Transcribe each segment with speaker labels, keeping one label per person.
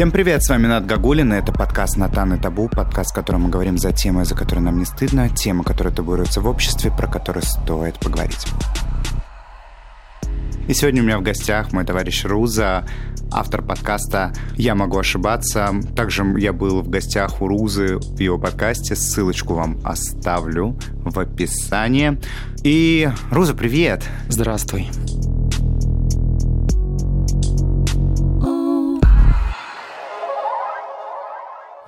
Speaker 1: Всем привет, с вами Над Гагулин, и это подкаст «Натан и табу», подкаст, в котором мы говорим за темы, за которые нам не стыдно, темы, которые табуируются в обществе, про которые стоит поговорить. И сегодня у меня в гостях мой товарищ Руза, автор подкаста «Я могу ошибаться». Также я был в гостях у Рузы в его подкасте. Ссылочку вам оставлю в описании. И, Руза, привет!
Speaker 2: Здравствуй.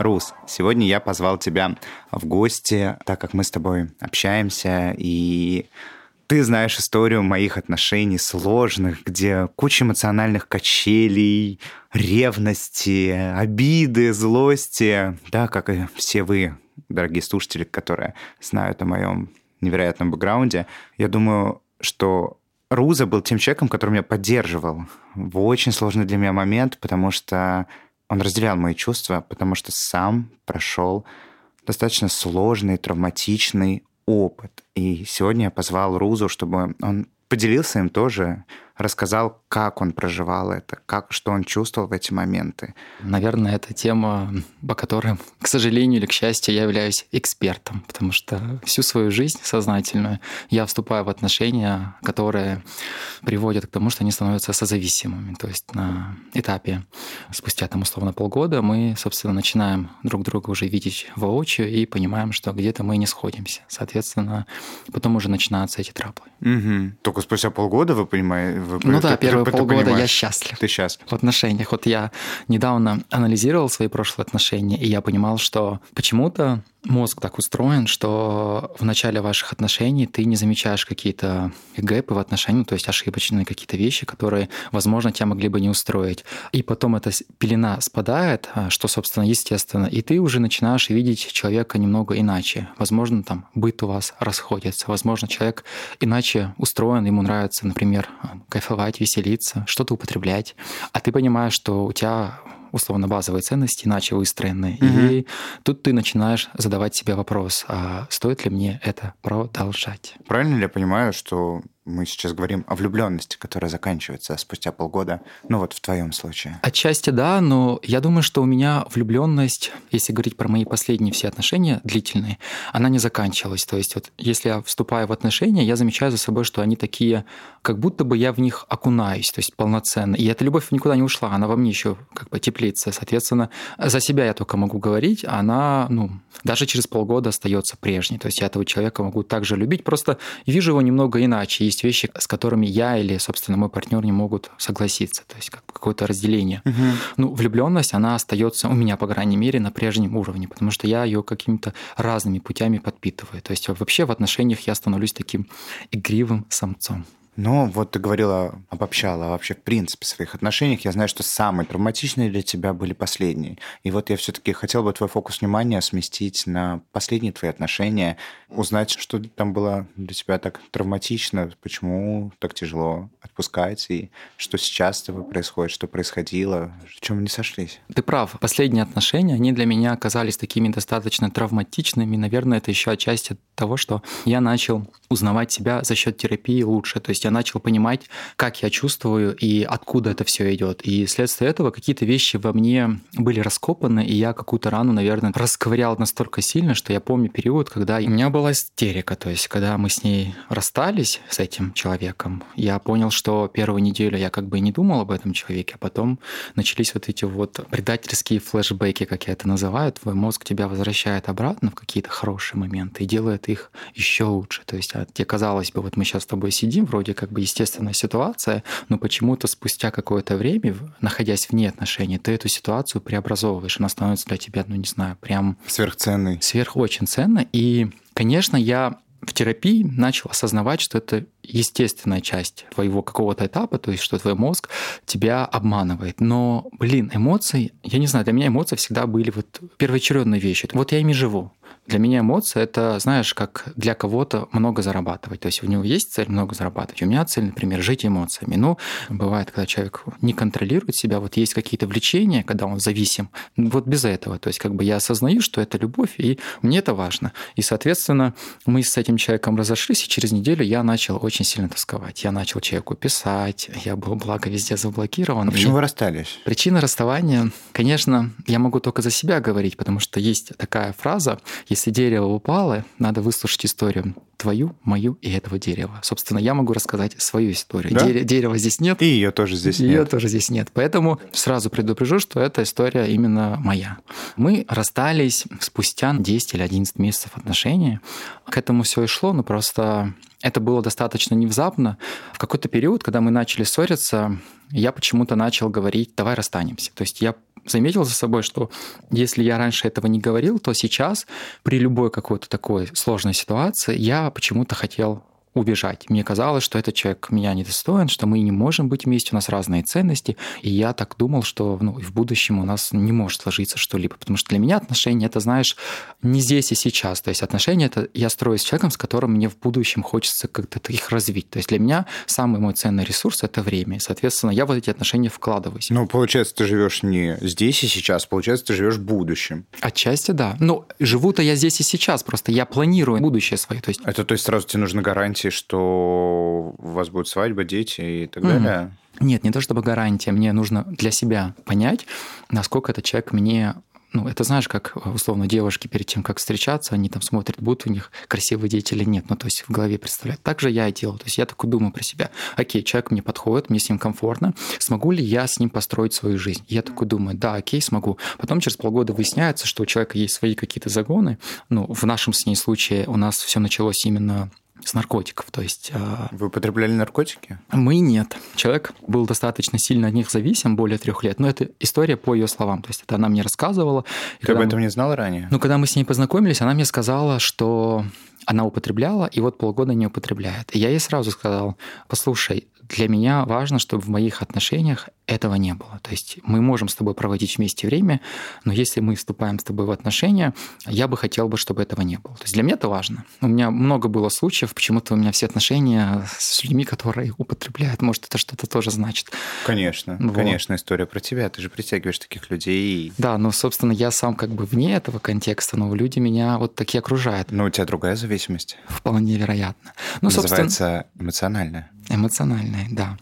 Speaker 1: Рус, сегодня я позвал тебя в гости, так как мы с тобой общаемся, и ты знаешь историю моих отношений сложных, где куча эмоциональных качелей, ревности, обиды, злости, да, как и все вы, дорогие слушатели, которые знают о моем невероятном бэкграунде. Я думаю, что Руза был тем человеком, который меня поддерживал в очень сложный для меня момент, потому что он разделял мои чувства, потому что сам прошел достаточно сложный, травматичный опыт. И сегодня я позвал Рузу, чтобы он поделился им тоже, рассказал, как он проживал это, как, что он чувствовал в эти моменты.
Speaker 2: Наверное, это тема, по которой, к сожалению или к счастью, я являюсь экспертом, потому что всю свою жизнь сознательную я вступаю в отношения, которые приводят к тому, что они становятся созависимыми. То есть на этапе спустя там условно полгода мы, собственно, начинаем друг друга уже видеть воочию и понимаем, что где-то мы не сходимся. Соответственно, потом уже начинаются эти траблы.
Speaker 1: Угу. Только спустя полгода вы понимаете, вы,
Speaker 2: ну ты, да, первые ты, полгода ты я счастлив.
Speaker 1: Ты счастлив.
Speaker 2: В отношениях. Вот я недавно анализировал свои прошлые отношения, и я понимал, что почему-то мозг так устроен, что в начале ваших отношений ты не замечаешь какие-то гэпы в отношениях, то есть ошибочные какие-то вещи, которые, возможно, тебя могли бы не устроить. И потом эта пелена спадает, а, что, собственно, естественно, и ты уже начинаешь видеть человека немного иначе. Возможно, там быт у вас расходится, возможно, человек иначе устроен, ему нравится, например, кайфовать, веселиться, что-то употреблять, а ты понимаешь, что у тебя условно базовые ценности иначе выстроены. Угу. И тут ты начинаешь задавать себе вопрос, а стоит ли мне это продолжать?
Speaker 1: Правильно ли я понимаю, что мы сейчас говорим о влюбленности, которая заканчивается спустя полгода. Ну вот в твоем случае.
Speaker 2: Отчасти да, но я думаю, что у меня влюбленность, если говорить про мои последние все отношения длительные, она не заканчивалась. То есть вот если я вступаю в отношения, я замечаю за собой, что они такие, как будто бы я в них окунаюсь, то есть полноценно. И эта любовь никуда не ушла, она во мне еще как бы теплится. Соответственно, за себя я только могу говорить, а она, ну, даже через полгода остается прежней. То есть я этого человека могу также любить, просто вижу его немного иначе есть вещи, с которыми я или, собственно, мой партнер не могут согласиться. То есть как какое-то разделение. Угу. Ну, влюбленность, она остается у меня, по крайней мере, на прежнем уровне, потому что я ее какими-то разными путями подпитываю. То есть вообще в отношениях я становлюсь таким игривым самцом.
Speaker 1: Ну, вот ты говорила, обобщала вообще в принципе своих отношениях. Я знаю, что самые травматичные для тебя были последние. И вот я все-таки хотел бы твой фокус внимания сместить на последние твои отношения, узнать, что там было для тебя так травматично, почему так тяжело отпускать, и что сейчас с тобой происходит, что происходило, в чем не сошлись.
Speaker 2: Ты прав. Последние отношения, они для меня оказались такими достаточно травматичными. Наверное, это еще отчасти того, что я начал узнавать себя за счет терапии лучше. То есть я начал понимать, как я чувствую и откуда это все идет. И вследствие этого какие-то вещи во мне были раскопаны, и я какую-то рану, наверное, расковырял настолько сильно, что я помню период, когда у меня была истерика. То есть, когда мы с ней расстались, с этим человеком, я понял, что первую неделю я как бы не думал об этом человеке, а потом начались вот эти вот предательские флешбеки, как я это называю. Твой мозг тебя возвращает обратно в какие-то хорошие моменты и делает их еще лучше. То есть, а тебе казалось бы, вот мы сейчас с тобой сидим, вроде как бы естественная ситуация, но почему-то спустя какое-то время, находясь вне отношений, ты эту ситуацию преобразовываешь, она становится для тебя, ну не знаю, прям...
Speaker 1: Сверхценной.
Speaker 2: Сверх очень ценно. И, конечно, я в терапии начал осознавать, что это естественная часть твоего какого-то этапа, то есть что твой мозг тебя обманывает. Но, блин, эмоции, я не знаю, для меня эмоции всегда были вот первоочередной вещью. Вот я ими живу. Для меня эмоция — это, знаешь, как для кого-то много зарабатывать. То есть у него есть цель много зарабатывать. У меня цель, например, жить эмоциями. Ну, бывает, когда человек не контролирует себя, вот есть какие-то влечения, когда он зависим. Вот без этого. То есть как бы я осознаю, что это любовь, и мне это важно. И, соответственно, мы с этим человеком разошлись, и через неделю я начал очень сильно тосковать. Я начал человеку писать, я был, благо, везде заблокирован.
Speaker 1: А почему и... вы расстались?
Speaker 2: Причина расставания, конечно, я могу только за себя говорить, потому что есть такая фраза, если дерево упало, надо выслушать историю твою, мою и этого дерева. Собственно, я могу рассказать свою историю. Да? Дере- дерева здесь нет.
Speaker 1: И ее тоже здесь
Speaker 2: ее
Speaker 1: нет.
Speaker 2: Ее тоже здесь нет. Поэтому сразу предупрежу, что эта история именно моя. Мы расстались спустя 10 или 11 месяцев отношений. К этому все и шло, но просто это было достаточно невзапно. В какой-то период, когда мы начали ссориться, я почему-то начал говорить, давай расстанемся. То есть я заметил за собой, что если я раньше этого не говорил, то сейчас при любой какой-то такой сложной ситуации я почему-то хотел убежать. Мне казалось, что этот человек меня недостоин, что мы не можем быть вместе, у нас разные ценности. И я так думал, что ну, в будущем у нас не может сложиться что-либо. Потому что для меня отношения это, знаешь, не здесь и сейчас. То есть отношения это я строю с человеком, с которым мне в будущем хочется как-то их развить. То есть для меня самый мой ценный ресурс это время. И, соответственно, я в эти отношения вкладываюсь.
Speaker 1: Ну, получается, ты живешь не здесь и сейчас, получается, ты живешь в будущем.
Speaker 2: Отчасти да. Ну, живу-то я здесь и сейчас, просто я планирую будущее свое. То есть...
Speaker 1: Это то есть сразу тебе нужна гарантия гарантии, что у вас будет свадьба, дети и так mm. далее?
Speaker 2: Нет, не то чтобы гарантия. Мне нужно для себя понять, насколько этот человек мне ну, это знаешь, как условно девушки перед тем, как встречаться, они там смотрят, будут у них красивые дети или нет. Ну, то есть в голове представляют. Так же я и делал. То есть я такой думаю про себя. Окей, человек мне подходит, мне с ним комфортно. Смогу ли я с ним построить свою жизнь? Я такой думаю, да, окей, смогу. Потом через полгода выясняется, что у человека есть свои какие-то загоны. Ну, в нашем с ней случае у нас все началось именно с наркотиков. То есть... А,
Speaker 1: Вы употребляли наркотики?
Speaker 2: Мы нет. Человек был достаточно сильно от них зависим более трех лет. Но это история по ее словам. То есть это она мне рассказывала.
Speaker 1: Ты об этом мы... не знал ранее?
Speaker 2: Ну, когда мы с ней познакомились, она мне сказала, что она употребляла, и вот полгода не употребляет. И я ей сразу сказал, послушай, для меня важно, чтобы в моих отношениях этого не было. То есть мы можем с тобой проводить вместе время, но если мы вступаем с тобой в отношения, я бы хотел бы, чтобы этого не было. То есть для меня это важно. У меня много было случаев, почему-то у меня все отношения с людьми, которые употребляют. Может, это что-то тоже значит.
Speaker 1: Конечно, вот. конечно, история про тебя. Ты же притягиваешь таких людей.
Speaker 2: Да, но, собственно, я сам как бы вне этого контекста, но люди меня вот такие окружают.
Speaker 1: Но у тебя другая зависимость.
Speaker 2: Вполне вероятно.
Speaker 1: Ну, Называется собственно... эмоциональная.
Speaker 2: Эмоциональная, да.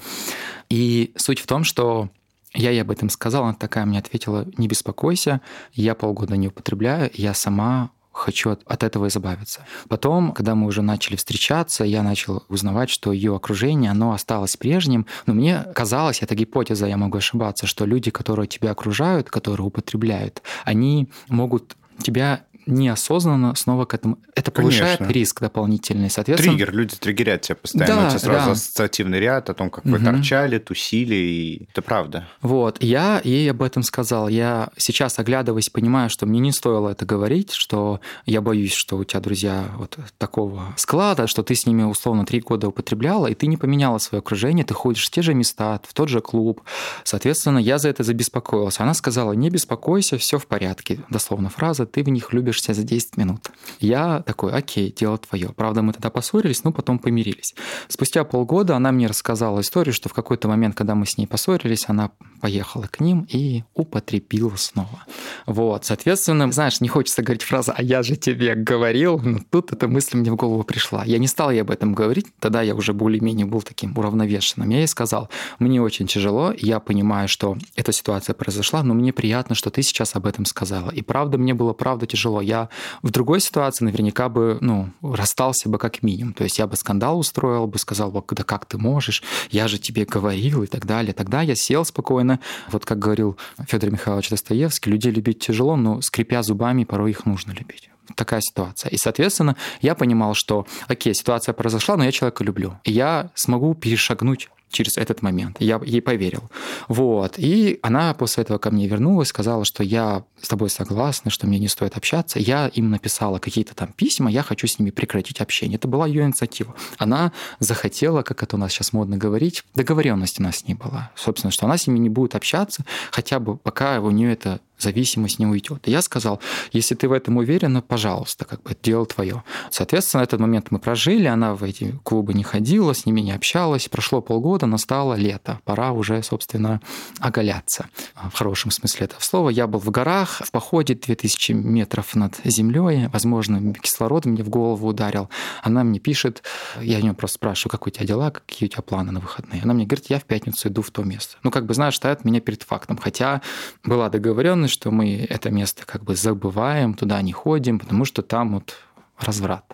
Speaker 2: И суть в том, что я ей об этом сказала, она такая мне ответила, не беспокойся, я полгода не употребляю, я сама хочу от, от этого избавиться. Потом, когда мы уже начали встречаться, я начал узнавать, что ее окружение, оно осталось прежним. Но мне казалось, это гипотеза, я могу ошибаться, что люди, которые тебя окружают, которые употребляют, они могут тебя неосознанно снова к этому. Это повышает Конечно. риск дополнительный, соответственно.
Speaker 1: Триггер, люди триггерят тебя постоянно. Да, у тебя сразу да. ассоциативный ряд о том, как вы угу. торчали, тусили, и это правда.
Speaker 2: Вот, я ей об этом сказал. Я сейчас, оглядываясь, понимаю, что мне не стоило это говорить, что я боюсь, что у тебя друзья вот такого склада, что ты с ними условно три года употребляла, и ты не поменяла свое окружение, ты ходишь в те же места, в тот же клуб. Соответственно, я за это забеспокоился. Она сказала, не беспокойся, все в порядке. Дословно фраза, ты в них любишь вырубишься за 10 минут. Я такой, окей, дело твое. Правда, мы тогда поссорились, но потом помирились. Спустя полгода она мне рассказала историю, что в какой-то момент, когда мы с ней поссорились, она поехала к ним и употребила снова. Вот, соответственно, знаешь, не хочется говорить фразу «а я же тебе говорил», но тут эта мысль мне в голову пришла. Я не стал ей об этом говорить, тогда я уже более-менее был таким уравновешенным. Я ей сказал, мне очень тяжело, я понимаю, что эта ситуация произошла, но мне приятно, что ты сейчас об этом сказала. И правда, мне было правда тяжело я в другой ситуации наверняка бы, ну, расстался бы как минимум. То есть я бы скандал устроил, бы сказал, бы, да как ты можешь, я же тебе говорил и так далее. Тогда я сел спокойно. Вот как говорил Федор Михайлович Достоевский, людей любить тяжело, но скрипя зубами, порой их нужно любить такая ситуация. И, соответственно, я понимал, что, окей, ситуация произошла, но я человека люблю. И я смогу перешагнуть через этот момент. Я ей поверил. Вот. И она после этого ко мне вернулась, сказала, что я с тобой согласна, что мне не стоит общаться. Я им написала какие-то там письма, я хочу с ними прекратить общение. Это была ее инициатива. Она захотела, как это у нас сейчас модно говорить, договоренность у нас с ней была. Собственно, что она с ними не будет общаться, хотя бы пока у нее это зависимость не уйдет. И я сказал, если ты в этом уверена, пожалуйста, как бы дело твое. Соответственно, этот момент мы прожили, она в эти клубы не ходила, с ними не общалась. Прошло полгода, настало лето. Пора уже, собственно, оголяться. В хорошем смысле этого слова. Я был в горах, в походе 2000 метров над землей. Возможно, кислород мне в голову ударил. Она мне пишет, я у нее просто спрашиваю, как у тебя дела, какие у тебя планы на выходные. Она мне говорит, я в пятницу иду в то место. Ну, как бы, знаешь, ставит меня перед фактом. Хотя была договоренность, что мы это место как бы забываем, туда не ходим, потому что там вот разврат.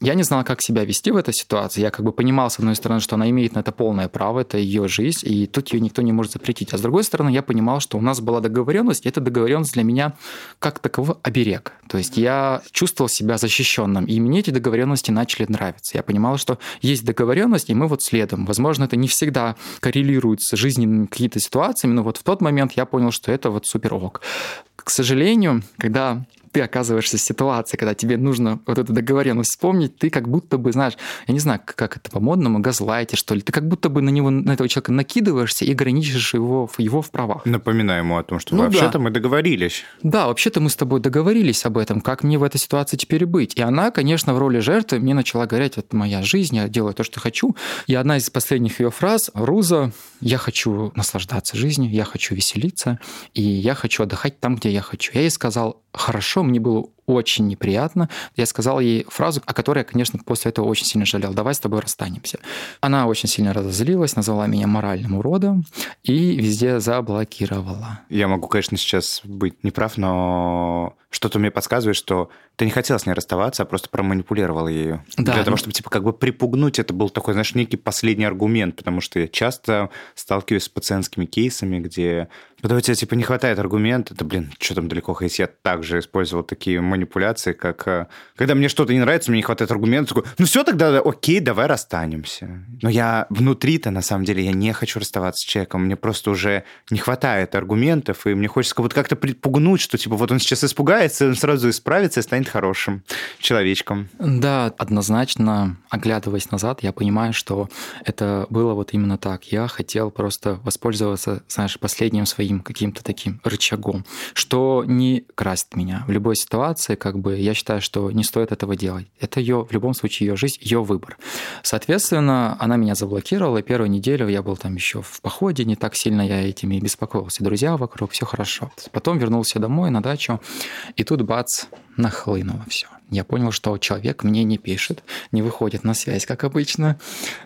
Speaker 2: Я не знала, как себя вести в этой ситуации. Я как бы понимал, с одной стороны, что она имеет на это полное право, это ее жизнь, и тут ее никто не может запретить. А с другой стороны, я понимал, что у нас была договоренность, и эта договоренность для меня как таковой оберег. То есть я чувствовал себя защищенным, и мне эти договоренности начали нравиться. Я понимал, что есть договоренность, и мы вот следом. Возможно, это не всегда коррелирует с жизненными какими-то ситуациями, но вот в тот момент я понял, что это вот супер ок. К сожалению, когда ты оказываешься в ситуации, когда тебе нужно вот эту договоренность вспомнить, ты как будто бы, знаешь, я не знаю, как это по-модному, газлайте, что ли, ты как будто бы на него, на этого человека накидываешься и ограничиваешь его, его в правах.
Speaker 1: Напоминаю ему о том, что ну, вообще-то да. мы договорились.
Speaker 2: Да, вообще-то мы с тобой договорились об этом, как мне в этой ситуации теперь быть. И она, конечно, в роли жертвы мне начала говорить, это моя жизнь, я делаю то, что хочу. И одна из последних ее фраз, Руза, я хочу наслаждаться жизнью, я хочу веселиться, и я хочу отдыхать там, где я хочу. Я ей сказал, хорошо, мне было очень неприятно. Я сказал ей фразу, о которой я, конечно, после этого очень сильно жалел. Давай с тобой расстанемся. Она очень сильно разозлилась, назвала меня моральным уродом и везде заблокировала.
Speaker 1: Я могу, конечно, сейчас быть неправ, но что-то мне подсказывает, что ты не хотел с ней расставаться, а просто проманипулировал ее. Да. Для того, чтобы, типа, как бы припугнуть, это был такой, знаешь, некий последний аргумент, потому что я часто сталкиваюсь с пациентскими кейсами, где когда у тебя, типа, не хватает аргумента, да, блин, что там далеко ходить, я также использовал такие манипуляции, как э, когда мне что-то не нравится, мне не хватает аргумента, такой, ну все, тогда окей, давай расстанемся. Но я внутри-то, на самом деле, я не хочу расставаться с человеком, мне просто уже не хватает аргументов, и мне хочется как будто как-то припугнуть, что, типа, вот он сейчас испугается, он сразу исправится и станет хорошим человечком.
Speaker 2: Да, однозначно, оглядываясь назад, я понимаю, что это было вот именно так. Я хотел просто воспользоваться, знаешь, последним своим каким-то таким рычагом, что не красит меня. В любой ситуации, как бы, я считаю, что не стоит этого делать. Это ее, в любом случае, ее жизнь, ее выбор. Соответственно, она меня заблокировала, и первую неделю я был там еще в походе, не так сильно я этими беспокоился. Друзья вокруг, все хорошо. Потом вернулся домой на дачу, и тут бац, нахлынуло все. Я понял, что человек мне не пишет, не выходит на связь, как обычно,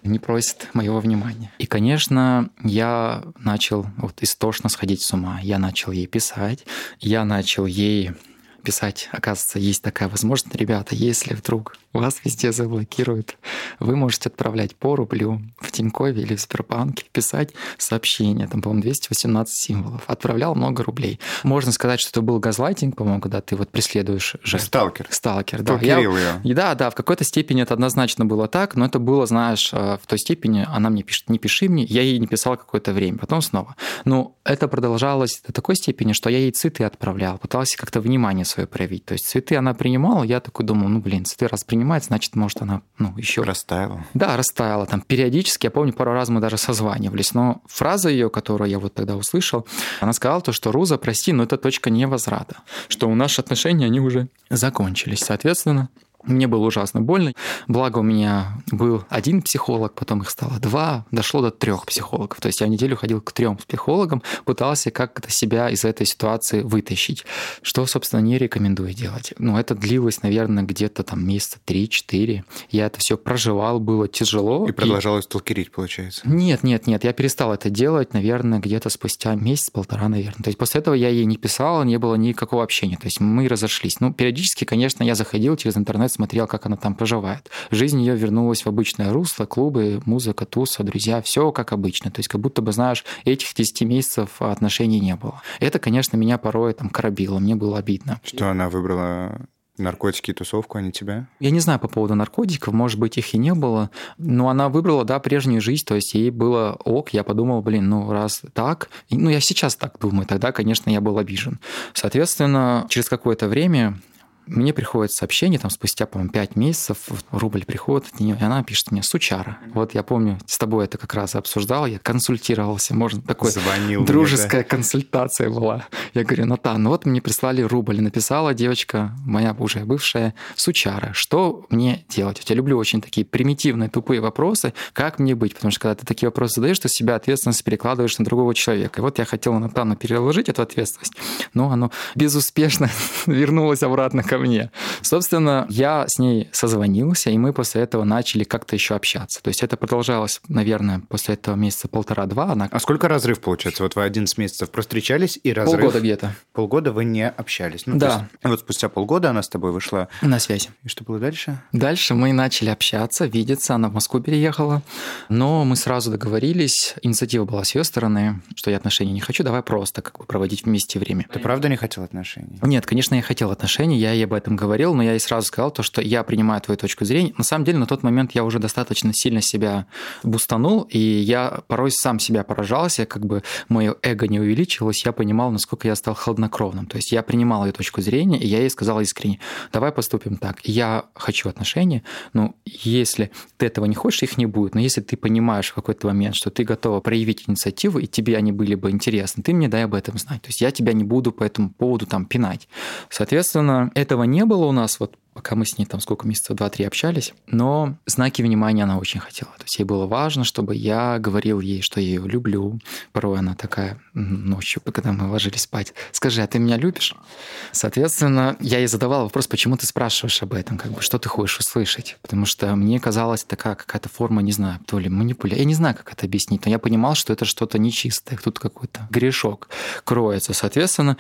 Speaker 2: не просит моего внимания. И, конечно, я начал вот истошно сходить с ума. Я начал ей писать, я начал ей писать. Оказывается, есть такая возможность, ребята, если вдруг вас везде заблокируют, вы можете отправлять по рублю в Тинькове или в Сбербанке, писать сообщение, там, по-моему, 218 символов. Отправлял много рублей. Можно сказать, что это был газлайтинг, по-моему, когда ты вот преследуешь жертву.
Speaker 1: Сталкер.
Speaker 2: Сталкер, да. Я, ее. Да, да, в какой-то степени это однозначно было так, но это было, знаешь, э, в той степени, она мне пишет, не пиши мне, я ей не писал какое-то время, потом снова. Но это продолжалось до такой степени, что я ей цветы отправлял, пытался как-то внимание свое проявить. То есть цветы она принимала, я такой думал, ну, блин, цветы раз принимает, значит, может, она, ну, еще...
Speaker 1: Растаяла.
Speaker 2: Да, растаяла. Там периодически, я помню, пару раз мы даже созванивались, но фраза ее, которую я вот тогда услышал, она сказала то, что Руза, прости, но это точка невозврата, что у наши отношения, они уже закончились. Соответственно, мне было ужасно больно. Благо у меня был один психолог, потом их стало два, дошло до трех психологов. То есть я неделю ходил к трем психологам, пытался как-то себя из этой ситуации вытащить, что, собственно, не рекомендую делать. Ну, это длилось, наверное, где-то там месяца три-четыре. Я это все проживал, было тяжело.
Speaker 1: И продолжалось и... сталкерить, получается?
Speaker 2: Нет, нет, нет, я перестал это делать, наверное, где-то спустя месяц-полтора, наверное. То есть после этого я ей не писал, не было никакого общения. То есть мы разошлись. Ну, периодически, конечно, я заходил через интернет, смотрел, как она там проживает. Жизнь ее вернулась в обычное русло, клубы, музыка, туса, друзья, все как обычно. То есть как будто бы, знаешь, этих 10 месяцев отношений не было. Это, конечно, меня порой там коробило, мне было обидно.
Speaker 1: Что она выбрала наркотики и тусовку, а не тебя?
Speaker 2: Я не знаю по поводу наркотиков, может быть, их и не было, но она выбрала, да, прежнюю жизнь, то есть ей было ок, я подумал, блин, ну раз так, ну я сейчас так думаю, тогда, конечно, я был обижен. Соответственно, через какое-то время мне приходит сообщение, там спустя, по-моему, 5 месяцев, рубль приходит от нее, и она пишет мне «Сучара». Вот я помню, с тобой это как раз обсуждал, я консультировался, можно такой
Speaker 1: Звонил
Speaker 2: дружеская
Speaker 1: мне, да?
Speaker 2: консультация была. Я говорю, Натан, ну вот мне прислали рубль, написала девочка, моя уже бывшая, «Сучара, что мне делать?» Я люблю очень такие примитивные, тупые вопросы, как мне быть, потому что когда ты такие вопросы задаешь, ты себя ответственность перекладываешь на другого человека. И вот я хотел Натану переложить эту ответственность, но оно безуспешно вернулось обратно ко мне. Собственно, я с ней созвонился, и мы после этого начали как-то еще общаться. То есть это продолжалось, наверное, после этого месяца полтора-два. Она...
Speaker 1: А сколько разрыв получается? Вот вы 11 месяцев встречались, и разрыв...
Speaker 2: Полгода где-то.
Speaker 1: Полгода вы не общались. Ну,
Speaker 2: да.
Speaker 1: Есть, вот спустя полгода она с тобой вышла.
Speaker 2: На связь.
Speaker 1: И что было дальше?
Speaker 2: Дальше мы начали общаться, видеться. Она в Москву переехала. Но мы сразу договорились. Инициатива была с ее стороны, что я отношения не хочу, давай просто как бы проводить вместе время.
Speaker 1: Ты правда не хотел отношений?
Speaker 2: Нет, конечно, я хотел отношений, я ей об этом говорил, но я ей сразу сказал то, что я принимаю твою точку зрения. На самом деле, на тот момент я уже достаточно сильно себя бустанул, и я порой сам себя поражался, как бы мое эго не увеличилось, я понимал, насколько я стал хладнокровным. То есть я принимал ее точку зрения, и я ей сказал искренне, давай поступим так, я хочу отношения, но если ты этого не хочешь, их не будет. Но если ты понимаешь в какой-то момент, что ты готова проявить инициативу, и тебе они были бы интересны, ты мне дай об этом знать. То есть я тебя не буду по этому поводу там пинать. Соответственно, этого не было у нас вот пока мы с ней там сколько месяцев, два-три общались, но знаки внимания она очень хотела. То есть ей было важно, чтобы я говорил ей, что я ее люблю. Порой она такая ночью, когда мы ложились спать, скажи, а ты меня любишь? Соответственно, я ей задавал вопрос, почему ты спрашиваешь об этом, как бы, что ты хочешь услышать? Потому что мне казалось такая какая-то форма, не знаю, то ли манипуляция, я не знаю, как это объяснить, но я понимал, что это что-то нечистое, тут какой-то грешок кроется. Соответственно,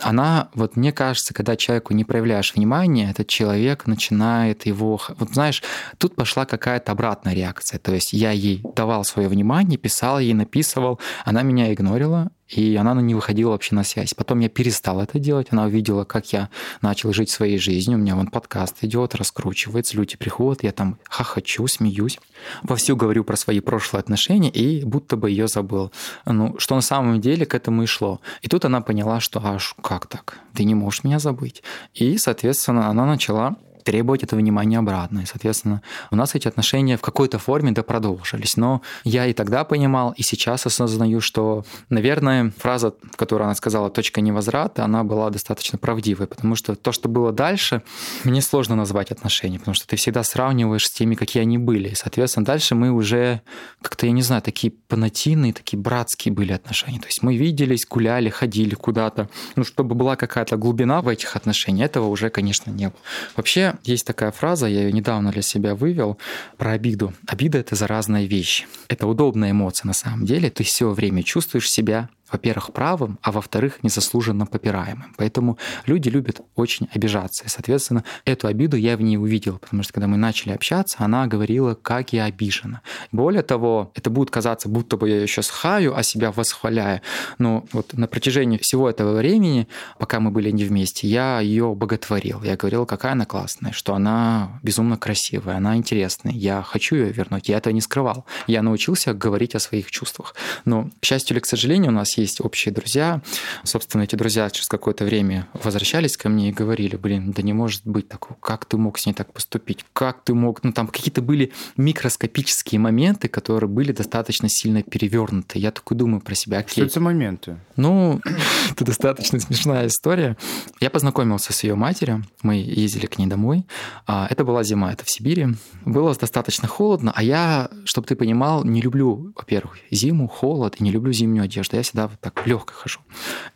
Speaker 2: она, вот мне кажется, когда человеку не проявляешь внимания, этот человек начинает его... Вот знаешь, тут пошла какая-то обратная реакция. То есть я ей давал свое внимание, писал ей, написывал, она меня игнорила, и она не выходила вообще на связь. Потом я перестал это делать, она увидела, как я начал жить своей жизнью, у меня вон подкаст идет, раскручивается, люди приходят, я там хохочу, смеюсь, вовсю говорю про свои прошлые отношения и будто бы ее забыл. Ну, что на самом деле к этому и шло. И тут она поняла, что аж как так? Ты не можешь меня забыть. И, соответственно, она начала требовать это внимание обратно. И, соответственно, у нас эти отношения в какой-то форме да продолжились. Но я и тогда понимал, и сейчас осознаю, что, наверное, фраза, которую она сказала «точка невозврата», она была достаточно правдивой, потому что то, что было дальше, мне сложно назвать отношения, потому что ты всегда сравниваешь с теми, какие они были. И, соответственно, дальше мы уже как-то, я не знаю, такие понатийные, такие братские были отношения. То есть мы виделись, гуляли, ходили куда-то. Ну, чтобы была какая-то глубина в этих отношениях, этого уже, конечно, не было. Вообще, есть такая фраза, я ее недавно для себя вывел, про обиду. Обида — это заразная вещь. Это удобная эмоция на самом деле. Ты все время чувствуешь себя во-первых, правым, а во-вторых, незаслуженно попираемым. Поэтому люди любят очень обижаться. И, соответственно, эту обиду я в ней увидел, потому что когда мы начали общаться, она говорила, как я обижена. Более того, это будет казаться, будто бы я ее сейчас хаю, а себя восхваляю. Но вот на протяжении всего этого времени, пока мы были не вместе, я ее боготворил. Я говорил, какая она классная, что она безумно красивая, она интересная. Я хочу ее вернуть. Я этого не скрывал. Я научился говорить о своих чувствах. Но, к счастью или к сожалению, у нас есть общие друзья. Собственно, эти друзья через какое-то время возвращались ко мне и говорили, блин, да не может быть такого, как ты мог с ней так поступить, как ты мог... Ну, там какие-то были микроскопические моменты, которые были достаточно сильно перевернуты. Я такой думаю про себя, окей.
Speaker 1: Что это за моменты?
Speaker 2: Ну, это достаточно смешная история. Я познакомился с ее матерью, мы ездили к ней домой. А, это была зима, это в Сибири. Было достаточно холодно, а я, чтобы ты понимал, не люблю, во-первых, зиму, холод, и не люблю зимнюю одежду. Я всегда вот так в легкой хожу.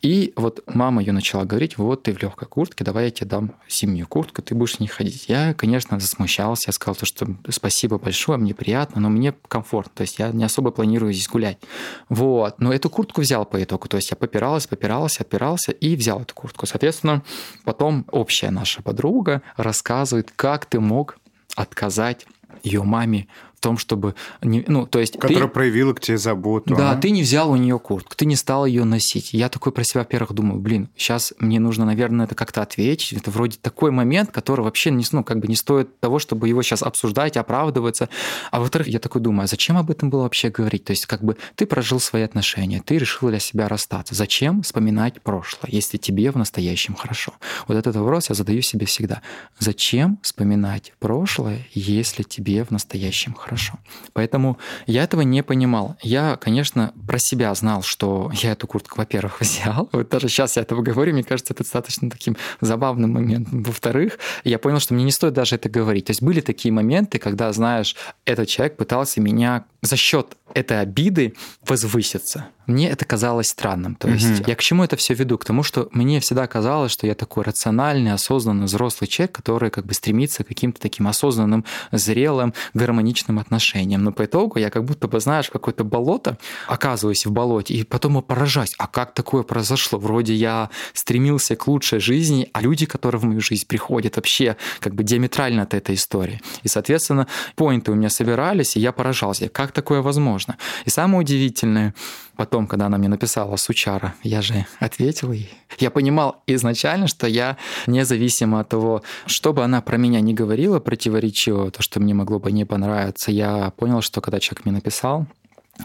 Speaker 2: И вот мама ее начала говорить, вот ты в легкой куртке, давай я тебе дам зимнюю куртку, ты будешь в ней ходить. Я, конечно, засмущался, я сказал, то, что спасибо большое, мне приятно, но мне комфортно, то есть я не особо планирую здесь гулять. Вот, но эту куртку взял по итогу, то есть я попирался, попирался, отпирался и взял эту куртку. Соответственно, потом общая наша подруга рассказывает, как ты мог отказать ее маме том, чтобы... Не, ну, то есть
Speaker 1: Которая
Speaker 2: ты,
Speaker 1: проявила к тебе заботу.
Speaker 2: Да,
Speaker 1: а?
Speaker 2: ты не взял у нее куртку, ты не стал ее носить. Я такой про себя, во-первых, думаю, блин, сейчас мне нужно, наверное, это как-то ответить. Это вроде такой момент, который вообще не, ну, как бы не стоит того, чтобы его сейчас обсуждать, оправдываться. А во-вторых, я такой думаю, а зачем об этом было вообще говорить? То есть как бы ты прожил свои отношения, ты решил для себя расстаться. Зачем вспоминать прошлое, если тебе в настоящем хорошо? Вот этот вопрос я задаю себе всегда. Зачем вспоминать прошлое, если тебе в настоящем хорошо? Поэтому я этого не понимал. Я, конечно, про себя знал, что я эту куртку, во-первых, взял. Вот даже сейчас я этого говорю, мне кажется, это достаточно таким забавным моментом. Во-вторых, я понял, что мне не стоит даже это говорить. То есть были такие моменты, когда, знаешь, этот человек пытался меня за счет этой обиды возвыситься. Мне это казалось странным. То есть угу. я к чему это все веду? К тому, что мне всегда казалось, что я такой рациональный, осознанный, взрослый человек, который как бы стремится к каким-то таким осознанным, зрелым, гармоничным отношениям. Но по итогу я как будто бы, знаешь, какое-то болото, оказываюсь в болоте, и потом поражаюсь, а как такое произошло? Вроде я стремился к лучшей жизни, а люди, которые в мою жизнь приходят, вообще как бы диаметрально от этой истории. И, соответственно, поинты у меня собирались, и я поражался, как такое возможно? И самое удивительное, потом, когда она мне написала «Сучара», я же ответил ей. Я понимал изначально, что я, независимо от того, что бы она про меня не говорила противоречиво, то, что мне могло бы не понравиться, я понял, что когда человек мне написал,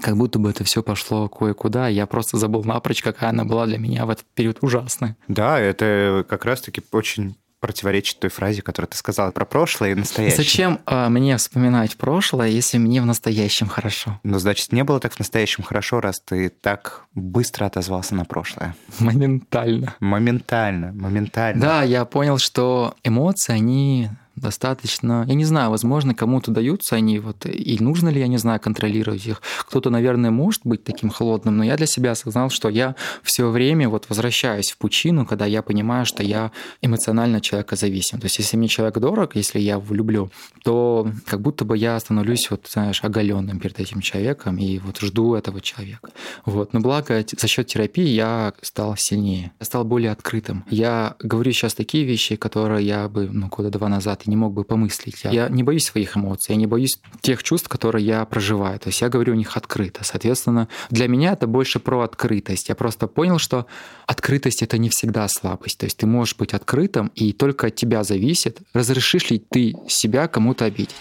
Speaker 2: как будто бы это все пошло кое-куда, я просто забыл напрочь, какая она была для меня в этот период ужасная.
Speaker 1: Да, это как раз-таки очень противоречит той фразе, которую ты сказала про прошлое и настоящее.
Speaker 2: Зачем э, мне вспоминать прошлое, если мне в настоящем хорошо?
Speaker 1: Ну, значит, не было так в настоящем хорошо, раз ты так быстро отозвался на прошлое.
Speaker 2: Моментально.
Speaker 1: Моментально, моментально.
Speaker 2: Да, я понял, что эмоции, они достаточно, я не знаю, возможно, кому-то даются они, вот, и нужно ли, я не знаю, контролировать их. Кто-то, наверное, может быть таким холодным, но я для себя осознал, что я все время вот возвращаюсь в пучину, когда я понимаю, что я эмоционально человека зависим. То есть, если мне человек дорог, если я влюблю, то как будто бы я становлюсь, вот, знаешь, оголенным перед этим человеком и вот жду этого человека. Вот. Но благо за счет терапии я стал сильнее, я стал более открытым. Я говорю сейчас такие вещи, которые я бы ну, года два назад не мог бы помыслить. Я не боюсь своих эмоций, я не боюсь тех чувств, которые я проживаю. То есть я говорю о них открыто. Соответственно, для меня это больше про открытость. Я просто понял, что открытость — это не всегда слабость. То есть ты можешь быть открытым, и только от тебя зависит, разрешишь ли ты себя кому-то обидеть.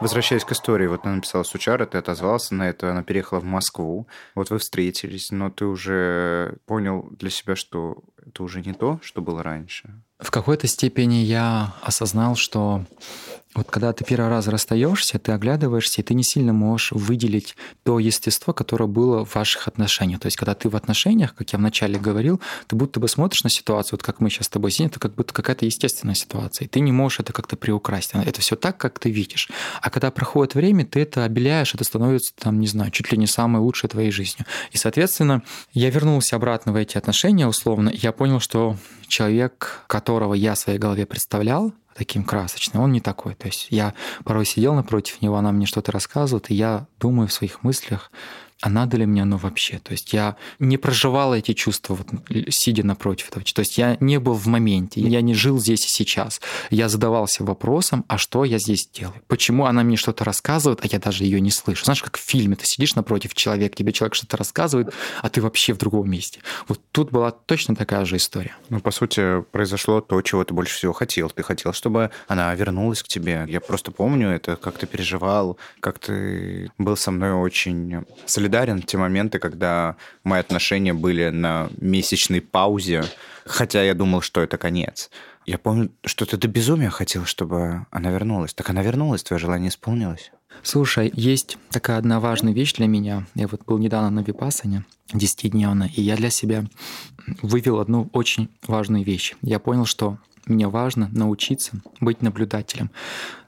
Speaker 1: Возвращаясь к истории, вот она написала Сучара, ты отозвался на это, она переехала в Москву, вот вы встретились, но ты уже понял для себя, что это уже не то, что было раньше.
Speaker 2: В какой-то степени я осознал, что вот когда ты первый раз расстаешься, ты оглядываешься, и ты не сильно можешь выделить то естество, которое было в ваших отношениях. То есть, когда ты в отношениях, как я вначале говорил, ты будто бы смотришь на ситуацию, вот как мы сейчас с тобой сидим, это как будто какая-то естественная ситуация. И ты не можешь это как-то приукрасить. Это все так, как ты видишь. А когда проходит время, ты это обеляешь, это становится, там, не знаю, чуть ли не самой лучшей твоей жизнью. И, соответственно, я вернулся обратно в эти отношения условно, и я понял, что человек, которого я в своей голове представлял, таким красочным. Он не такой. То есть я порой сидел напротив него, она мне что-то рассказывает, и я думаю в своих мыслях, а надо ли мне оно вообще? То есть я не проживал эти чувства, вот, сидя напротив этого. То есть я не был в моменте, я не жил здесь и сейчас. Я задавался вопросом, а что я здесь делаю? Почему она мне что-то рассказывает, а я даже ее не слышу? Знаешь, как в фильме, ты сидишь напротив человека, тебе человек что-то рассказывает, а ты вообще в другом месте. Вот тут была точно такая же история.
Speaker 1: Ну, по сути, произошло то, чего ты больше всего хотел. Ты хотел, чтобы она вернулась к тебе. Я просто помню это, как ты переживал, как ты был со мной очень солидарен в те моменты, когда мои отношения были на месячной паузе, хотя я думал, что это конец. Я помню, что ты до безумия хотел, чтобы она вернулась. Так она вернулась, твое желание исполнилось.
Speaker 2: Слушай, есть такая одна важная вещь для меня. Я вот был недавно на Випасане, десятидневно, и я для себя вывел одну очень важную вещь. Я понял, что мне важно научиться быть наблюдателем,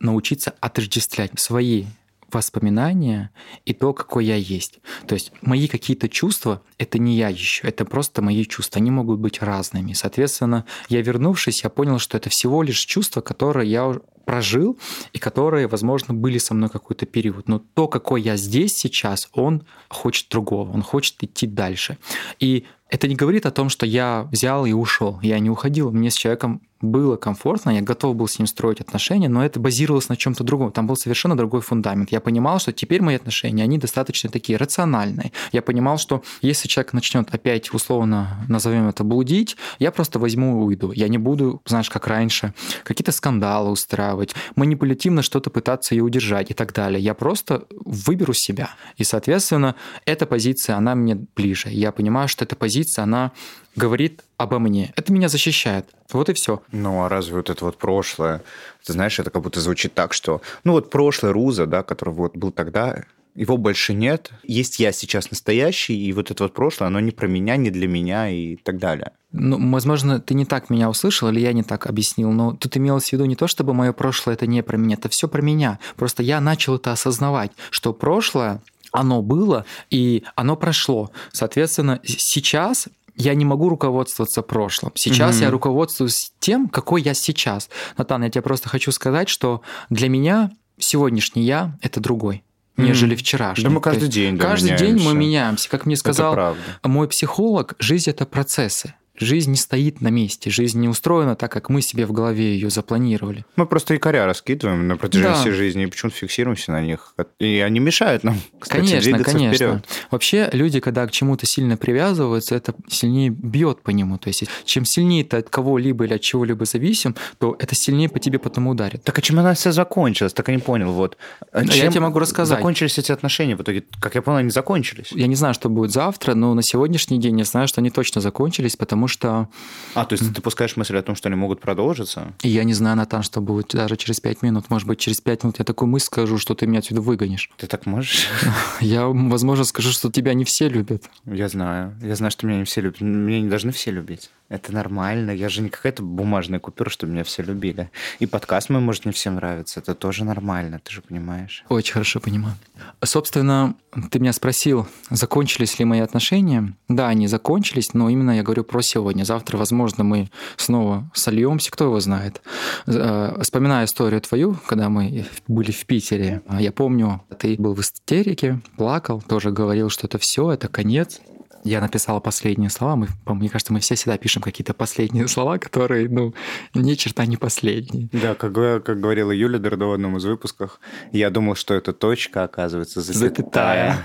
Speaker 2: научиться отождествлять свои воспоминания и то, какой я есть. То есть мои какие-то чувства — это не я еще, это просто мои чувства. Они могут быть разными. Соответственно, я вернувшись, я понял, что это всего лишь чувство, которое я прожил и которые, возможно, были со мной какой-то период. Но то, какой я здесь сейчас, он хочет другого, он хочет идти дальше. И это не говорит о том, что я взял и ушел. Я не уходил. Мне с человеком было комфортно, я готов был с ним строить отношения, но это базировалось на чем-то другом. Там был совершенно другой фундамент. Я понимал, что теперь мои отношения, они достаточно такие рациональные. Я понимал, что если человек начнет опять условно, назовем это, блудить, я просто возьму и уйду. Я не буду, знаешь, как раньше, какие-то скандалы устраивать, манипулятивно что-то пытаться ее удержать и так далее. Я просто выберу себя. И, соответственно, эта позиция, она мне ближе. Я понимаю, что эта позиция, она говорит обо мне. Это меня защищает. Вот и все.
Speaker 1: Ну, а разве вот это вот прошлое, ты знаешь, это как будто звучит так, что, ну вот прошлое Руза, да, который вот был тогда, его больше нет. Есть я сейчас настоящий, и вот это вот прошлое, оно не про меня, не для меня и так далее.
Speaker 2: Ну, возможно, ты не так меня услышал, или я не так объяснил, но тут имелось в виду не то, чтобы мое прошлое это не про меня, это все про меня. Просто я начал это осознавать, что прошлое оно было, и оно прошло. Соответственно, сейчас я не могу руководствоваться прошлым. Сейчас mm-hmm. я руководствуюсь тем, какой я сейчас. Натан, я тебе просто хочу сказать, что для меня сегодняшний я – это другой нежели вчерашний.
Speaker 1: Да мы каждый день да,
Speaker 2: Каждый
Speaker 1: меняемся.
Speaker 2: день мы меняемся. Как мне сказал мой психолог, жизнь – это процессы. Жизнь не стоит на месте, жизнь не устроена так, как мы себе в голове ее запланировали.
Speaker 1: Мы просто якоря раскидываем на протяжении да. всей жизни, и почему-то фиксируемся на них. И они мешают нам, кстати,
Speaker 2: конечно,
Speaker 1: двигаться
Speaker 2: конечно.
Speaker 1: вперед.
Speaker 2: Вообще, люди, когда к чему-то сильно привязываются, это сильнее бьет по нему. То есть, чем сильнее ты от кого-либо или от чего-либо зависим, то это сильнее по тебе потом ударит.
Speaker 1: Так а чем она все закончилась? Так я не понял. Вот.
Speaker 2: А чем я тебе могу рассказать.
Speaker 1: Закончились эти отношения в итоге? Как я понял, они закончились.
Speaker 2: Я не знаю, что будет завтра, но на сегодняшний день я знаю, что они точно закончились, потому что
Speaker 1: а, то есть ты допускаешь мысль о том, что они могут продолжиться?
Speaker 2: Я не знаю, Натан, что будет даже через пять минут. Может быть, через пять минут я такую мысль скажу, что ты меня отсюда выгонишь.
Speaker 1: Ты так можешь?
Speaker 2: Я, возможно, скажу, что тебя не все любят.
Speaker 1: Я знаю. Я знаю, что меня не все любят. Меня не должны все любить. Это нормально. Я же не какая-то бумажная купюра, чтобы меня все любили. И подкаст мой может не всем нравиться. Это тоже нормально, ты же понимаешь.
Speaker 2: Очень хорошо понимаю. Собственно, ты меня спросил, закончились ли мои отношения. Да, они закончились, но именно я говорю про сегодня. Завтра, возможно, мы снова сольемся, кто его знает. Э, вспоминая историю твою, когда мы были в Питере, я помню, ты был в истерике, плакал, тоже говорил, что это все, это конец я написал последние слова. Мы, мне кажется, мы все всегда пишем какие-то последние слова, которые, ну, ни черта не последние.
Speaker 1: Да, как, как говорила Юля Дордова в одном из выпусков, я думал, что это точка, оказывается, запятая. запятая.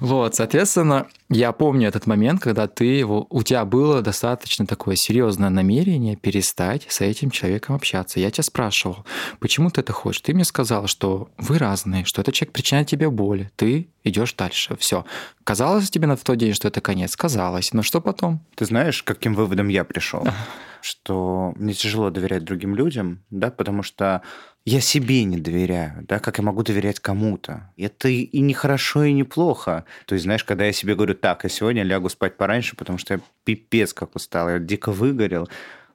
Speaker 2: Вот, соответственно, я помню этот момент, когда ты, у тебя было достаточно такое серьезное намерение перестать с этим человеком общаться. Я тебя спрашивал, почему ты это хочешь? Ты мне сказал, что вы разные, что этот человек причиняет тебе боль. Ты идешь дальше. Все. Казалось тебе на тот день, что это конец? Казалось. Но что потом?
Speaker 1: Ты знаешь, каким выводом я пришел? что мне тяжело доверять другим людям, да, потому что я себе не доверяю, да, как я могу доверять кому-то. Это и не хорошо, и не плохо. То есть, знаешь, когда я себе говорю, так, я сегодня лягу спать пораньше, потому что я пипец как устал, я дико выгорел,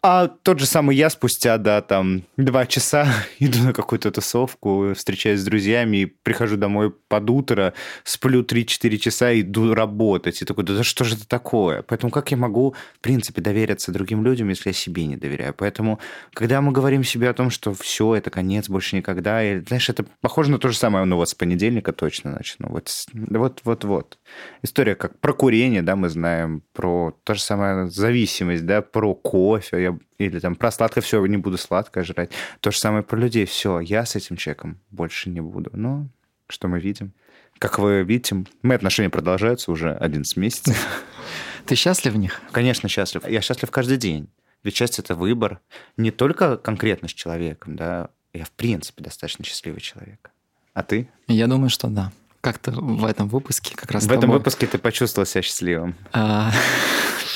Speaker 1: а тот же самый я спустя, да, там, два часа иду на какую-то тусовку, встречаюсь с друзьями, прихожу домой под утро, сплю 3-4 часа иду работать. И такой, да что же это такое? Поэтому как я могу, в принципе, довериться другим людям, если я себе не доверяю? Поэтому, когда мы говорим себе о том, что все, это конец, больше никогда, и, знаешь, это похоже на то же самое, ну вот с понедельника точно начну. Вот, вот, вот, вот. История как про курение, да, мы знаем, про то же самое зависимость, да, про кофе. Я или там про сладкое все, не буду сладкое жрать. То же самое про людей. Все, я с этим человеком больше не буду. Но что мы видим? Как вы видите, мои отношения продолжаются уже 11 месяцев.
Speaker 2: Ты счастлив в них?
Speaker 1: Конечно, счастлив. Я счастлив каждый день. Ведь счастье – это выбор не только конкретно с человеком, да, я в принципе достаточно счастливый человек. А ты?
Speaker 2: Я думаю, что да. Как-то в этом выпуске как раз...
Speaker 1: В этом выпуске ты почувствовал себя счастливым.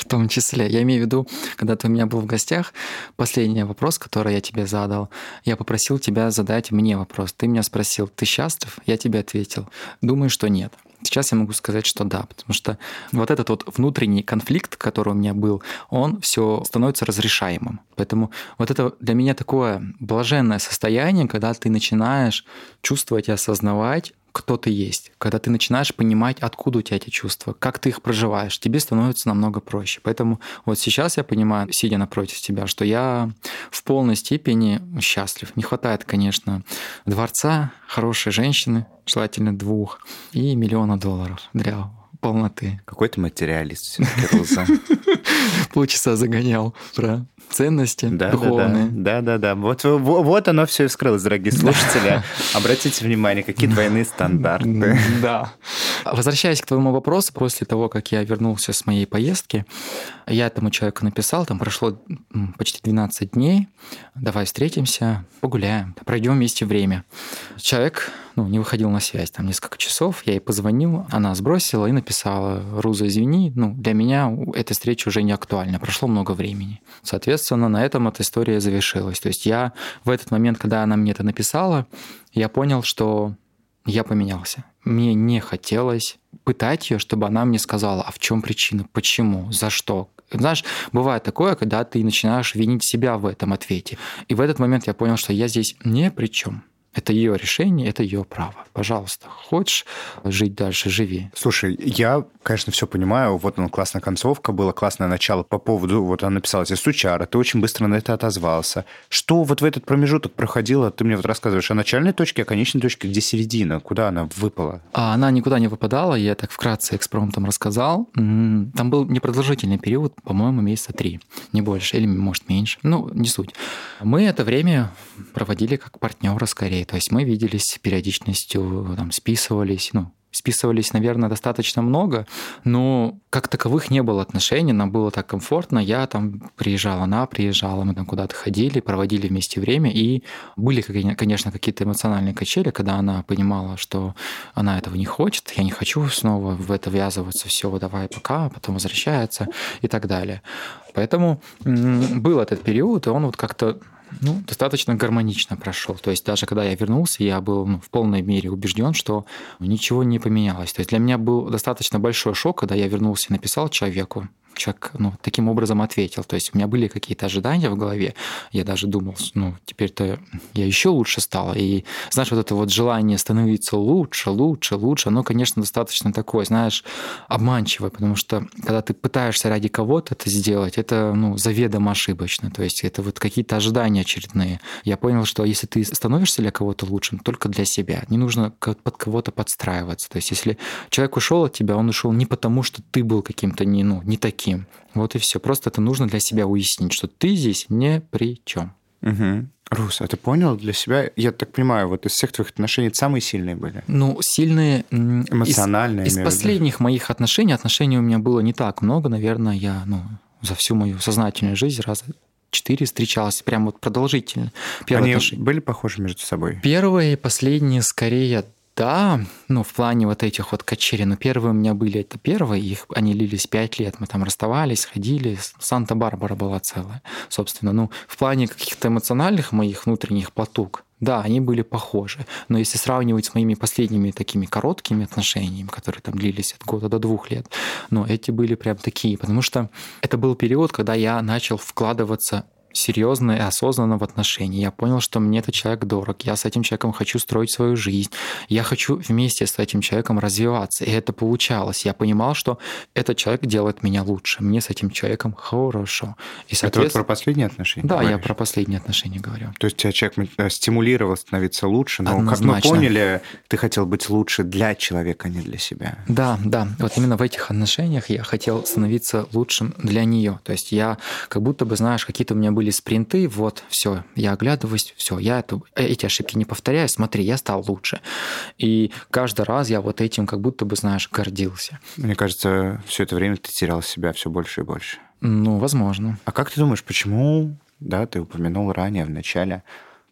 Speaker 2: В том числе. Я имею в виду, когда ты у меня был в гостях, последний вопрос, который я тебе задал, я попросил тебя задать мне вопрос. Ты меня спросил, ты счастлив? Я тебе ответил, думаю, что нет. Сейчас я могу сказать, что да, потому что вот этот вот внутренний конфликт, который у меня был, он все становится разрешаемым. Поэтому вот это для меня такое блаженное состояние, когда ты начинаешь чувствовать и осознавать, кто ты есть, когда ты начинаешь понимать, откуда у тебя эти чувства, как ты их проживаешь, тебе становится намного проще. Поэтому вот сейчас я понимаю, сидя напротив тебя, что я в полной степени счастлив. Не хватает, конечно, дворца, хорошей женщины, желательно двух, и миллиона долларов для полноты.
Speaker 1: Какой ты материалист все-таки, Роза.
Speaker 2: Полчаса загонял про ценности да, духовные.
Speaker 1: Да, да, да. да. Вот, вот оно все и вскрылось, дорогие слушатели. Обратите внимание, какие двойные стандарты.
Speaker 2: Да. Возвращаясь к твоему вопросу, после того, как я вернулся с моей поездки, я этому человеку написал, там прошло почти 12 дней, давай встретимся, погуляем, пройдем вместе время. Человек ну, не выходил на связь там несколько часов, я ей позвонил, она сбросила и написала, Руза, извини, ну, для меня эта встреча уже не актуальна, прошло много времени. Соответственно, на этом эта история завершилась. То есть я в этот момент, когда она мне это написала, я понял, что я поменялся. Мне не хотелось пытать ее, чтобы она мне сказала, а в чем причина, почему, за что. Знаешь, бывает такое, когда ты начинаешь винить себя в этом ответе. И в этот момент я понял, что я здесь не при чем. Это ее решение, это ее право. Пожалуйста, хочешь жить дальше, живи.
Speaker 1: Слушай, я, конечно, все понимаю. Вот она классная концовка, было классное начало по поводу, вот она написала тебе сучара, ты очень быстро на это отозвался. Что вот в этот промежуток проходило, ты мне вот рассказываешь о начальной точке, о конечной точке, где середина, куда она выпала?
Speaker 2: А она никуда не выпадала, я так вкратце экспромтом рассказал. Там был непродолжительный период, по-моему, месяца три, не больше, или, может, меньше. Ну, не суть. Мы это время проводили как партнеры скорее. То есть мы виделись периодичностью, там, списывались, ну, списывались, наверное, достаточно много, но как таковых не было отношений, нам было так комфортно. Я там приезжала, она приезжала, мы там куда-то ходили, проводили вместе время, и были, конечно, какие-то эмоциональные качели, когда она понимала, что она этого не хочет, я не хочу снова в это ввязываться, все, давай пока, потом возвращается и так далее. Поэтому был этот период, и он вот как-то ну, достаточно гармонично прошел. То есть даже когда я вернулся, я был ну, в полной мере убежден, что ничего не поменялось. То есть для меня был достаточно большой шок, когда я вернулся и написал человеку, человек ну, таким образом ответил. То есть у меня были какие-то ожидания в голове. Я даже думал, ну, теперь-то я еще лучше стал. И, знаешь, вот это вот желание становиться лучше, лучше, лучше, оно, конечно, достаточно такое, знаешь, обманчивое, потому что когда ты пытаешься ради кого-то это сделать, это, ну, заведомо ошибочно. То есть это вот какие-то ожидания очередные. Я понял, что если ты становишься для кого-то лучшим, только для себя. Не нужно под кого-то подстраиваться. То есть если человек ушел от тебя, он ушел не потому, что ты был каким-то не, ну, не таким, таким. Вот и все. Просто это нужно для себя уяснить, что ты здесь не при чем.
Speaker 1: Угу. Рус, а ты понял для себя, я так понимаю, вот из всех твоих отношений самые сильные были?
Speaker 2: Ну, сильные...
Speaker 1: Эмоциональные.
Speaker 2: Из, из последних моих отношений, отношений у меня было не так много, наверное, я ну, за всю мою сознательную жизнь раза четыре встречалась, прям вот продолжительно.
Speaker 1: Первые Они отношения. были похожи между собой?
Speaker 2: Первые и последние скорее да, ну, в плане вот этих вот качелей. Но первые у меня были, это первые, их, они лились пять лет. Мы там расставались, ходили. Санта-Барбара была целая, собственно. Ну, в плане каких-то эмоциональных моих внутренних потуг, да, они были похожи. Но если сравнивать с моими последними такими короткими отношениями, которые там длились от года до двух лет, но эти были прям такие, потому что это был период, когда я начал вкладываться серьезно и осознанно в отношения. Я понял, что мне этот человек дорог, я с этим человеком хочу строить свою жизнь, я хочу вместе с этим человеком развиваться. И это получалось. Я понимал, что этот человек делает меня лучше, мне с этим человеком хорошо.
Speaker 1: И, соответственно... Это вот про последние отношения?
Speaker 2: Да, говоришь? я про последние отношения говорю.
Speaker 1: То есть тебя человек э, стимулировал становиться лучше, но, Однозначно. как мы поняли, ты хотел быть лучше для человека, а не для себя.
Speaker 2: Да, да. Вот именно в этих отношениях я хотел становиться лучшим для нее. То есть я как будто бы, знаешь, какие-то у меня были спринты, вот, все, я оглядываюсь, все, я эту, эти ошибки не повторяю, смотри, я стал лучше. И каждый раз я вот этим как будто бы, знаешь, гордился.
Speaker 1: Мне кажется, все это время ты терял себя все больше и больше.
Speaker 2: Ну, возможно.
Speaker 1: А как ты думаешь, почему, да, ты упомянул ранее в начале,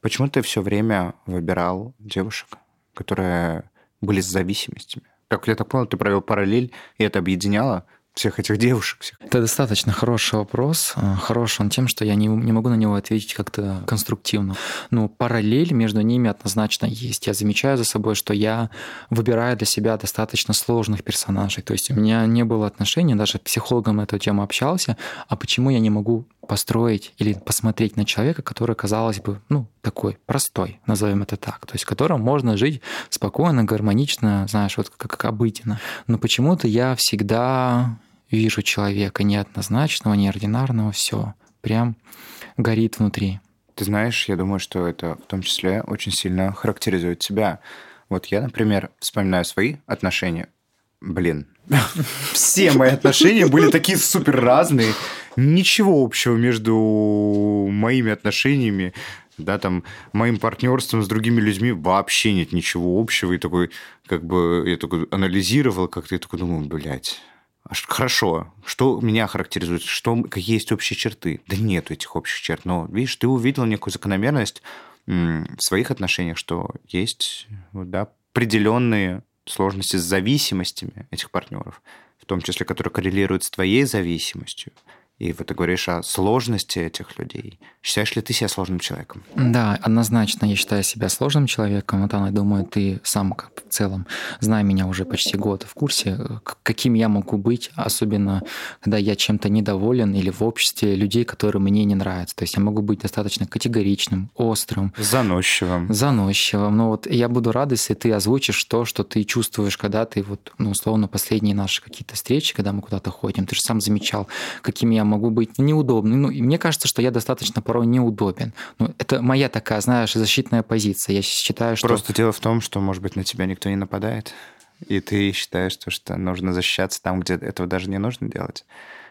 Speaker 1: почему ты все время выбирал девушек, которые были с зависимостями? Как я так понял, ты провел параллель, и это объединяло всех этих девушек. Всех.
Speaker 2: Это достаточно хороший вопрос. А, хорош он тем, что я не, не могу на него ответить как-то конструктивно. Но параллель между ними однозначно есть. Я замечаю за собой, что я выбираю для себя достаточно сложных персонажей. То есть у меня не было отношений, даже с психологом на эту тему общался, а почему я не могу построить или посмотреть на человека, который, казалось бы, ну, такой простой, назовем это так, то есть которым можно жить спокойно, гармонично, знаешь, вот как, как обыденно. Но почему-то я всегда вижу человека неоднозначного, неординарного, все прям горит внутри.
Speaker 1: Ты знаешь, я думаю, что это в том числе очень сильно характеризует тебя. Вот я, например, вспоминаю свои отношения. Блин, все мои отношения были такие супер разные. Ничего общего между моими отношениями, да, там, моим партнерством с другими людьми вообще нет ничего общего. И такой, как бы, я такой анализировал как-то, и такой думал, блядь, Хорошо, что меня характеризует, что, какие есть общие черты? Да нету этих общих черт, но, видишь, ты увидел некую закономерность в своих отношениях, что есть да, определенные сложности с зависимостями этих партнеров, в том числе, которые коррелируют с твоей зависимостью. И вот ты говоришь о сложности этих людей. Считаешь ли ты себя сложным человеком?
Speaker 2: Да, однозначно я считаю себя сложным человеком. Вот она, думаю, ты сам как в целом, зная меня уже почти год, в курсе, каким я могу быть, особенно когда я чем-то недоволен или в обществе людей, которые мне не нравятся. То есть я могу быть достаточно категоричным, острым.
Speaker 1: Заносчивым.
Speaker 2: Заносчивым. Но вот я буду рад, если ты озвучишь то, что ты чувствуешь, когда ты вот, ну, условно, последние наши какие-то встречи, когда мы куда-то ходим. Ты же сам замечал, какими я могу быть неудобным. Ну, и мне кажется, что я достаточно порой неудобен. Ну, это моя такая, знаешь, защитная позиция. Я считаю, что...
Speaker 1: Просто дело в том, что, может быть, на тебя никто не нападает, и ты считаешь, что нужно защищаться там, где этого даже не нужно делать.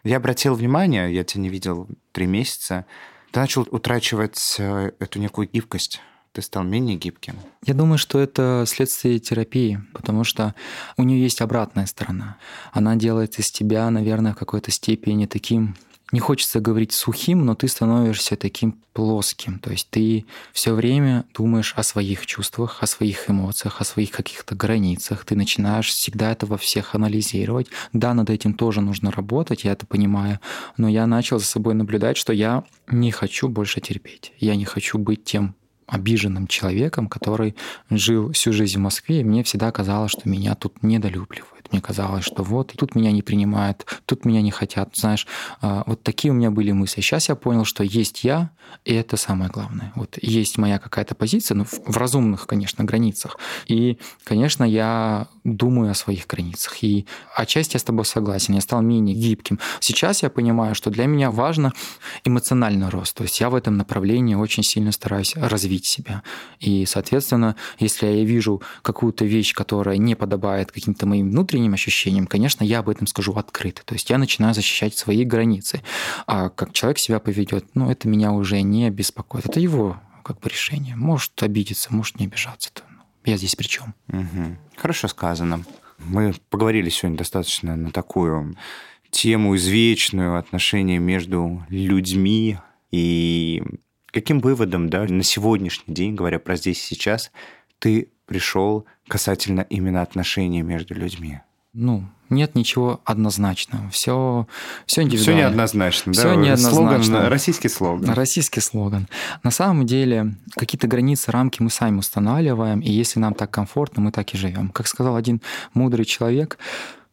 Speaker 1: Я обратил внимание, я тебя не видел три месяца, ты начал утрачивать э, эту некую гибкость ты стал менее гибким?
Speaker 2: Я думаю, что это следствие терапии, потому что у нее есть обратная сторона. Она делает из тебя, наверное, в какой-то степени таким не хочется говорить сухим, но ты становишься таким плоским. То есть ты все время думаешь о своих чувствах, о своих эмоциях, о своих каких-то границах. Ты начинаешь всегда это во всех анализировать. Да, над этим тоже нужно работать, я это понимаю. Но я начал за собой наблюдать, что я не хочу больше терпеть. Я не хочу быть тем обиженным человеком, который жил всю жизнь в Москве, и мне всегда казалось, что меня тут недолюбливают. Мне казалось, что вот, тут меня не принимают, тут меня не хотят. Знаешь, а, вот такие у меня были мысли. Сейчас я понял, что есть я, и это самое главное. Вот есть моя какая-то позиция, ну, в разумных, конечно, границах. И, конечно, я думаю о своих границах. И отчасти я с тобой согласен, я стал менее гибким. Сейчас я понимаю, что для меня важно эмоциональный рост. То есть я в этом направлении очень сильно стараюсь развить себя. И, соответственно, если я вижу какую-то вещь, которая не подобает каким-то моим внутренним ощущениям, конечно, я об этом скажу открыто. То есть я начинаю защищать свои границы. А как человек себя поведет, ну, это меня уже не беспокоит. Это его как бы решение. Может обидеться, может не обижаться. -то. Я здесь при чем?
Speaker 1: Угу. Хорошо сказано. Мы поговорили сегодня достаточно на такую тему извечную отношения между людьми и каким выводом, да, на сегодняшний день, говоря про здесь и сейчас, ты пришел касательно именно отношений между людьми?
Speaker 2: ну, нет ничего однозначного. Все, все индивидуально.
Speaker 1: Все неоднозначно,
Speaker 2: все да? неоднозначно.
Speaker 1: Слоган, российский слоган.
Speaker 2: Российский слоган. На самом деле, какие-то границы, рамки мы сами устанавливаем, и если нам так комфортно, мы так и живем. Как сказал один мудрый человек,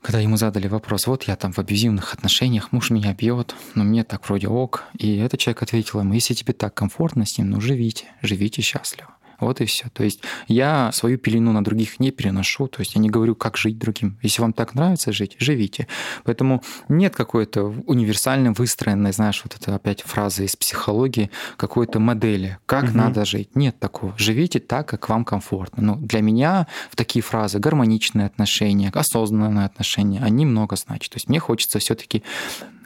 Speaker 2: когда ему задали вопрос, вот я там в абьюзивных отношениях, муж меня бьет, но мне так вроде ок. И этот человек ответил ему, если тебе так комфортно с ним, ну живите, живите счастливо. Вот и все. То есть я свою пелену на других не переношу, то есть я не говорю, как жить другим. Если вам так нравится жить, живите. Поэтому нет какой-то универсально выстроенной, знаешь, вот это опять фраза из психологии, какой-то модели, как угу. надо жить. Нет такого. Живите так, как вам комфортно. Но для меня в такие фразы гармоничные отношения, осознанные отношения, они много значат. То есть мне хочется все-таки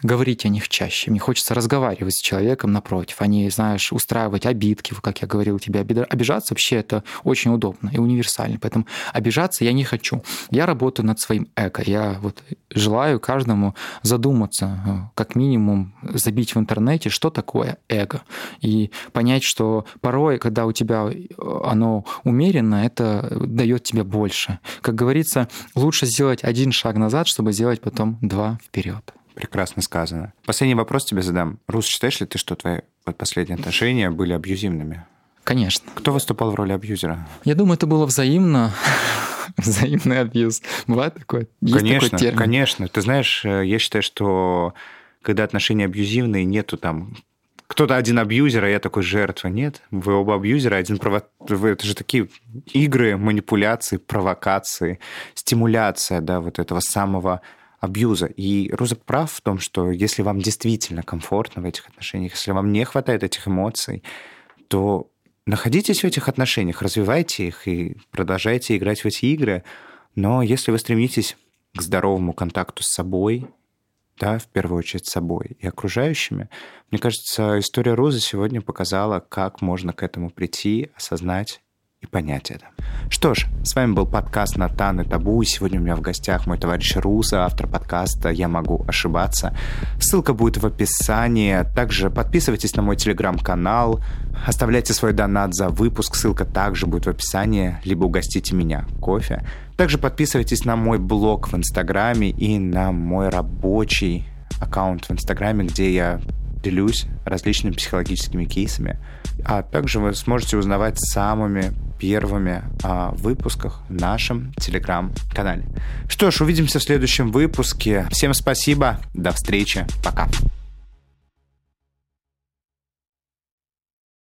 Speaker 2: говорить о них чаще. Мне хочется разговаривать с человеком напротив, а не, знаешь, устраивать обидки, как я говорил тебе. Обижаться вообще это очень удобно и универсально. Поэтому обижаться я не хочу. Я работаю над своим эго. Я вот желаю каждому задуматься, э, как минимум забить в интернете, что такое эго. И понять, что порой, когда у тебя э, оно умеренно, это дает тебе больше. Как говорится, лучше сделать один шаг назад, чтобы сделать потом два вперед.
Speaker 1: Прекрасно сказано. Последний вопрос тебе задам. Рус, считаешь ли ты, что твои последние отношения были абьюзивными?
Speaker 2: Конечно.
Speaker 1: Кто выступал в роли абьюзера?
Speaker 2: Я думаю, это было взаимно. Взаимный абьюз. Бывает такое?
Speaker 1: Есть конечно, такой термин? конечно. Ты знаешь, э, я считаю, что когда отношения абьюзивные, нету там кто-то один абьюзер, а я такой жертва. Нет, вы оба абьюзеры, один прово... Это же такие игры, манипуляции, провокации, стимуляция, да, вот этого самого абьюза. И Роза прав в том, что если вам действительно комфортно в этих отношениях, если вам не хватает этих эмоций, то находитесь в этих отношениях, развивайте их и продолжайте играть в эти игры. Но если вы стремитесь к здоровому контакту с собой, да, в первую очередь с собой и окружающими. Мне кажется, история Розы сегодня показала, как можно к этому прийти, осознать и понять это. Что ж, с вами был подкаст «Натан и табу». Сегодня у меня в гостях мой товарищ Руза, автор подкаста «Я могу ошибаться». Ссылка будет в описании. Также подписывайтесь на мой телеграм-канал, оставляйте свой донат за выпуск. Ссылка также будет в описании, либо угостите меня кофе. Также подписывайтесь на мой блог в Инстаграме и на мой рабочий аккаунт в Инстаграме, где я делюсь различными психологическими кейсами. А также вы сможете узнавать самыми первыми о выпусках в нашем телеграм-канале. Что ж, увидимся в следующем выпуске. Всем спасибо, до встречи, пока.